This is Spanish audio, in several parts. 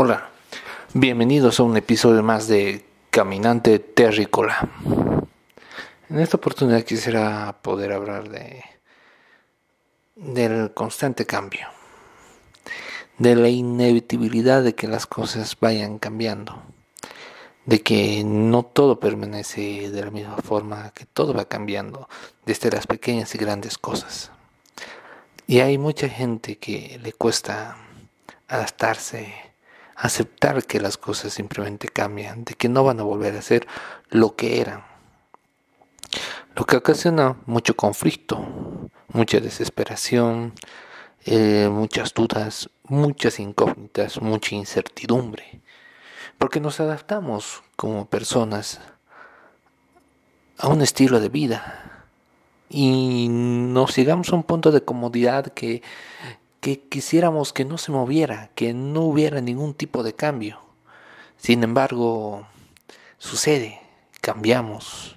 Hola, bienvenidos a un episodio más de Caminante Terrícola. En esta oportunidad quisiera poder hablar de del constante cambio, de la inevitabilidad de que las cosas vayan cambiando, de que no todo permanece de la misma forma, que todo va cambiando, desde las pequeñas y grandes cosas. Y hay mucha gente que le cuesta adaptarse aceptar que las cosas simplemente cambian, de que no van a volver a ser lo que eran. Lo que ocasiona mucho conflicto, mucha desesperación, eh, muchas dudas, muchas incógnitas, mucha incertidumbre. Porque nos adaptamos como personas a un estilo de vida y nos llegamos a un punto de comodidad que que quisiéramos que no se moviera, que no hubiera ningún tipo de cambio. Sin embargo, sucede, cambiamos,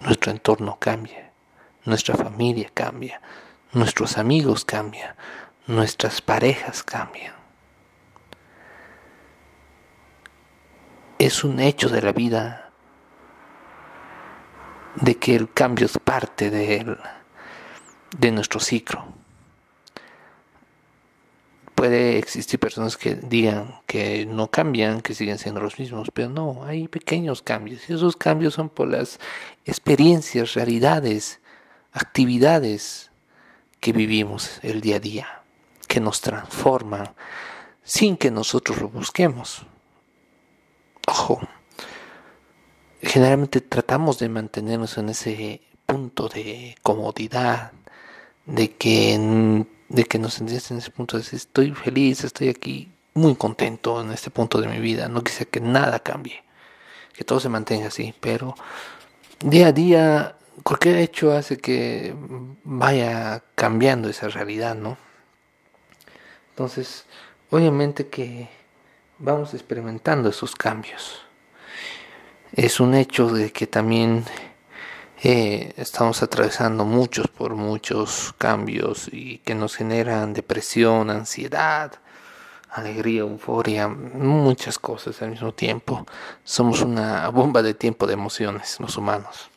nuestro entorno cambia, nuestra familia cambia, nuestros amigos cambian, nuestras parejas cambian. Es un hecho de la vida de que el cambio es parte de, de nuestro ciclo puede existir personas que digan que no cambian, que siguen siendo los mismos, pero no, hay pequeños cambios. Y esos cambios son por las experiencias, realidades, actividades que vivimos el día a día, que nos transforman sin que nosotros lo busquemos. Ojo, generalmente tratamos de mantenernos en ese punto de comodidad, de que de que nos sentías en ese punto de estoy feliz, estoy aquí muy contento en este punto de mi vida, no quise que nada cambie, que todo se mantenga así, pero día a día cualquier hecho hace que vaya cambiando esa realidad, ¿no? Entonces, obviamente que vamos experimentando esos cambios. Es un hecho de que también eh, estamos atravesando muchos por muchos cambios y que nos generan depresión, ansiedad, alegría, euforia, muchas cosas al mismo tiempo. Somos una bomba de tiempo de emociones los humanos.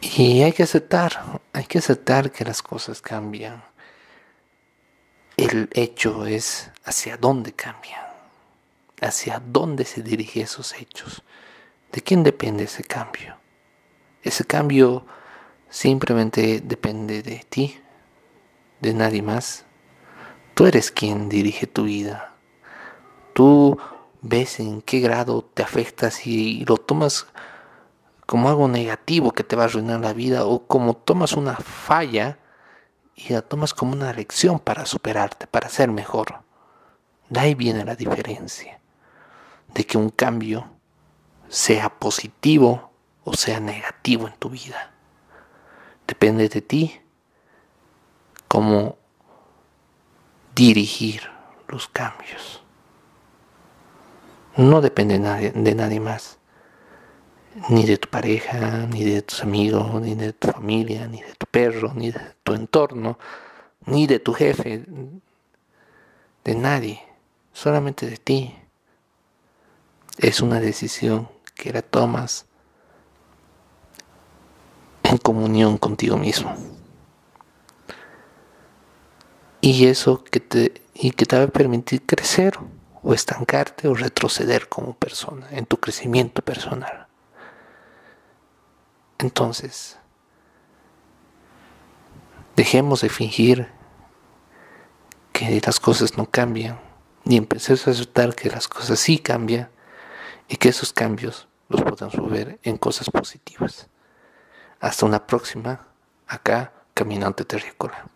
Y hay que aceptar, hay que aceptar que las cosas cambian. El hecho es hacia dónde cambian, hacia dónde se dirigen esos hechos. ¿De quién depende ese cambio? Ese cambio simplemente depende de ti, de nadie más. Tú eres quien dirige tu vida. Tú ves en qué grado te afectas y lo tomas como algo negativo que te va a arruinar la vida o como tomas una falla y la tomas como una lección para superarte, para ser mejor. De ahí viene la diferencia de que un cambio sea positivo o sea negativo en tu vida. Depende de ti cómo dirigir los cambios. No depende de nadie, más, ni de tu pareja, ni de tus amigos, ni de tu familia, ni de tu perro, ni de tu entorno, ni de tu jefe, de nadie, solamente de ti. Es una decisión que la tomas en comunión contigo mismo. Y eso que te, y que te va a permitir crecer o estancarte o retroceder como persona, en tu crecimiento personal. Entonces, dejemos de fingir que las cosas no cambian, y empecemos a aceptar que las cosas sí cambian y que esos cambios los podamos ver en cosas positivas. Hasta una próxima, acá, Caminante Terrícola.